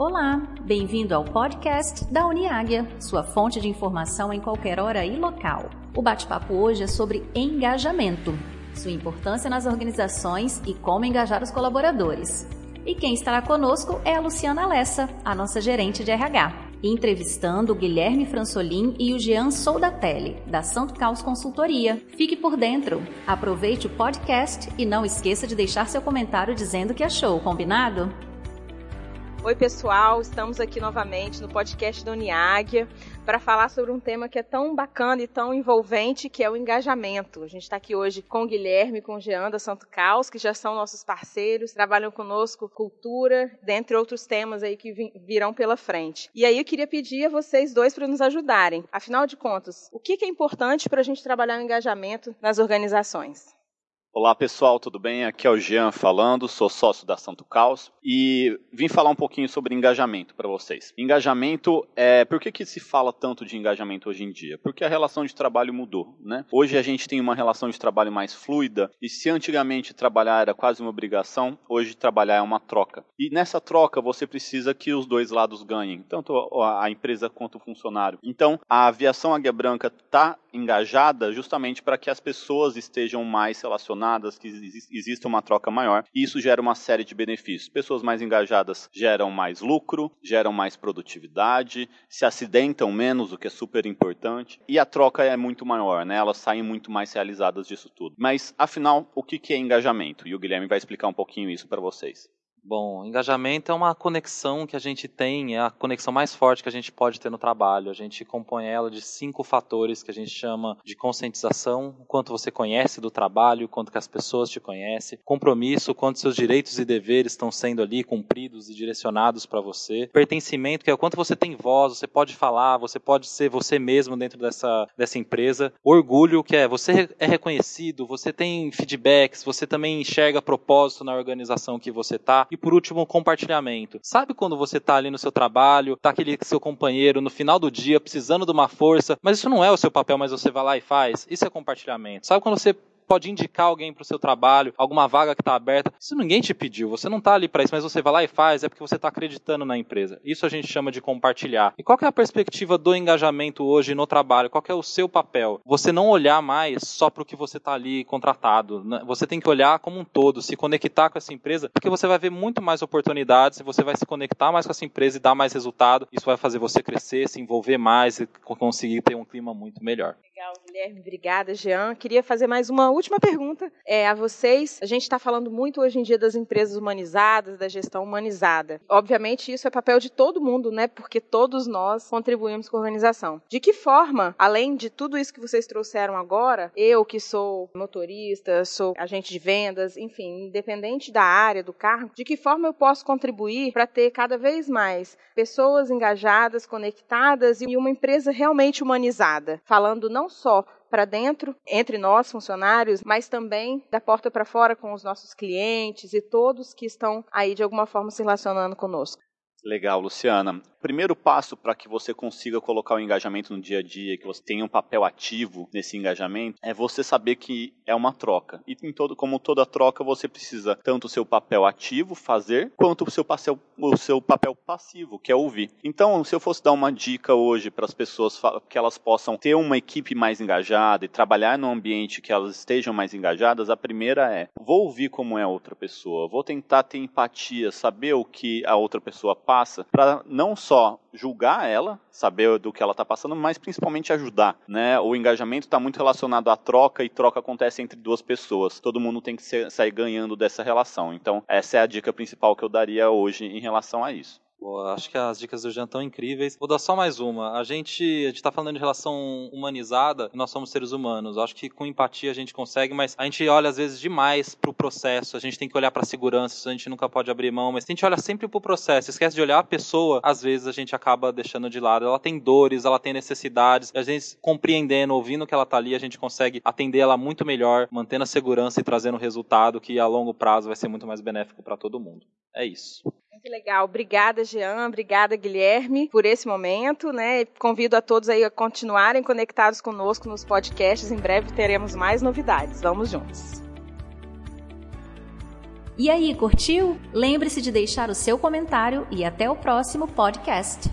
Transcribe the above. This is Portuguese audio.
Olá, bem-vindo ao podcast da Uniáguia, sua fonte de informação em qualquer hora e local. O bate-papo hoje é sobre engajamento, sua importância nas organizações e como engajar os colaboradores. E quem estará conosco é a Luciana Lessa, a nossa gerente de RH, entrevistando o Guilherme Fransolim e o Jean Soldatelli, da Santo Caos Consultoria. Fique por dentro, aproveite o podcast e não esqueça de deixar seu comentário dizendo que achou, combinado? Oi, pessoal, estamos aqui novamente no podcast da Uniáguia para falar sobre um tema que é tão bacana e tão envolvente, que é o engajamento. A gente está aqui hoje com o Guilherme com o Jean da Santo Caos, que já são nossos parceiros, trabalham conosco cultura, dentre outros temas aí que virão pela frente. E aí eu queria pedir a vocês dois para nos ajudarem. Afinal de contas, o que é importante para a gente trabalhar o engajamento nas organizações? Olá pessoal, tudo bem? Aqui é o Jean falando, sou sócio da Santo Caos e vim falar um pouquinho sobre engajamento para vocês. Engajamento é. Por que, que se fala tanto de engajamento hoje em dia? Porque a relação de trabalho mudou, né? Hoje a gente tem uma relação de trabalho mais fluida e se antigamente trabalhar era quase uma obrigação, hoje trabalhar é uma troca. E nessa troca você precisa que os dois lados ganhem, tanto a empresa quanto o funcionário. Então a aviação Águia Branca está engajada justamente para que as pessoas estejam mais relacionadas que exista uma troca maior, e isso gera uma série de benefícios. Pessoas mais engajadas geram mais lucro, geram mais produtividade, se acidentam menos, o que é super importante, e a troca é muito maior, né? Elas saem muito mais realizadas disso tudo. Mas, afinal, o que é engajamento? E o Guilherme vai explicar um pouquinho isso para vocês. Bom, engajamento é uma conexão que a gente tem, é a conexão mais forte que a gente pode ter no trabalho. A gente compõe ela de cinco fatores que a gente chama de conscientização, o quanto você conhece do trabalho, o quanto que as pessoas te conhecem, compromisso, quanto seus direitos e deveres estão sendo ali cumpridos e direcionados para você, pertencimento, que é o quanto você tem voz, você pode falar, você pode ser você mesmo dentro dessa, dessa empresa, orgulho, que é você é reconhecido, você tem feedbacks, você também enxerga propósito na organização que você está e por último, compartilhamento. Sabe quando você está ali no seu trabalho, tá aquele seu companheiro no final do dia precisando de uma força, mas isso não é o seu papel, mas você vai lá e faz? Isso é compartilhamento. Sabe quando você pode indicar alguém para o seu trabalho, alguma vaga que está aberta. Isso ninguém te pediu, você não está ali para isso, mas você vai lá e faz, é porque você está acreditando na empresa. Isso a gente chama de compartilhar. E qual é a perspectiva do engajamento hoje no trabalho? Qual é o seu papel? Você não olhar mais só para o que você está ali contratado. Né? Você tem que olhar como um todo, se conectar com essa empresa, porque você vai ver muito mais oportunidades, você vai se conectar mais com essa empresa e dar mais resultado. Isso vai fazer você crescer, se envolver mais e conseguir ter um clima muito melhor. Guilherme. Obrigada, Jean. Queria fazer mais uma última pergunta é, a vocês. A gente está falando muito hoje em dia das empresas humanizadas, da gestão humanizada. Obviamente, isso é papel de todo mundo, né? Porque todos nós contribuímos com a organização. De que forma, além de tudo isso que vocês trouxeram agora, eu que sou motorista, sou agente de vendas, enfim, independente da área, do cargo, de que forma eu posso contribuir para ter cada vez mais pessoas engajadas, conectadas e uma empresa realmente humanizada? Falando não só para dentro, entre nós, funcionários, mas também da porta para fora com os nossos clientes e todos que estão aí de alguma forma se relacionando conosco. Legal, Luciana primeiro passo para que você consiga colocar o engajamento no dia a dia, que você tenha um papel ativo nesse engajamento, é você saber que é uma troca. E em todo, como toda troca, você precisa tanto o seu papel ativo fazer, quanto o seu, papel, o seu papel passivo, que é ouvir. Então, se eu fosse dar uma dica hoje para as pessoas que elas possam ter uma equipe mais engajada e trabalhar num ambiente que elas estejam mais engajadas, a primeira é: vou ouvir como é a outra pessoa, vou tentar ter empatia, saber o que a outra pessoa passa, para não só só julgar ela, saber do que ela está passando, mas principalmente ajudar, né? O engajamento está muito relacionado à troca e troca acontece entre duas pessoas. Todo mundo tem que ser, sair ganhando dessa relação. Então, essa é a dica principal que eu daria hoje em relação a isso. Pô, acho que as dicas do Jean estão incríveis. Vou dar só mais uma. A gente está falando de relação humanizada, nós somos seres humanos. Acho que com empatia a gente consegue, mas a gente olha às vezes demais para o processo. A gente tem que olhar para a segurança, a gente nunca pode abrir mão, mas a gente olha sempre para o processo, esquece de olhar a pessoa, às vezes a gente acaba deixando de lado. Ela tem dores, ela tem necessidades, a gente compreendendo, ouvindo que ela está ali, a gente consegue atender ela muito melhor, mantendo a segurança e trazendo um resultado que a longo prazo vai ser muito mais benéfico para todo mundo. É isso. Muito legal. Obrigada, Jean. Obrigada, Guilherme, por esse momento, né? Convido a todos aí a continuarem conectados conosco nos podcasts. Em breve teremos mais novidades. Vamos juntos. E aí, curtiu? Lembre-se de deixar o seu comentário e até o próximo podcast.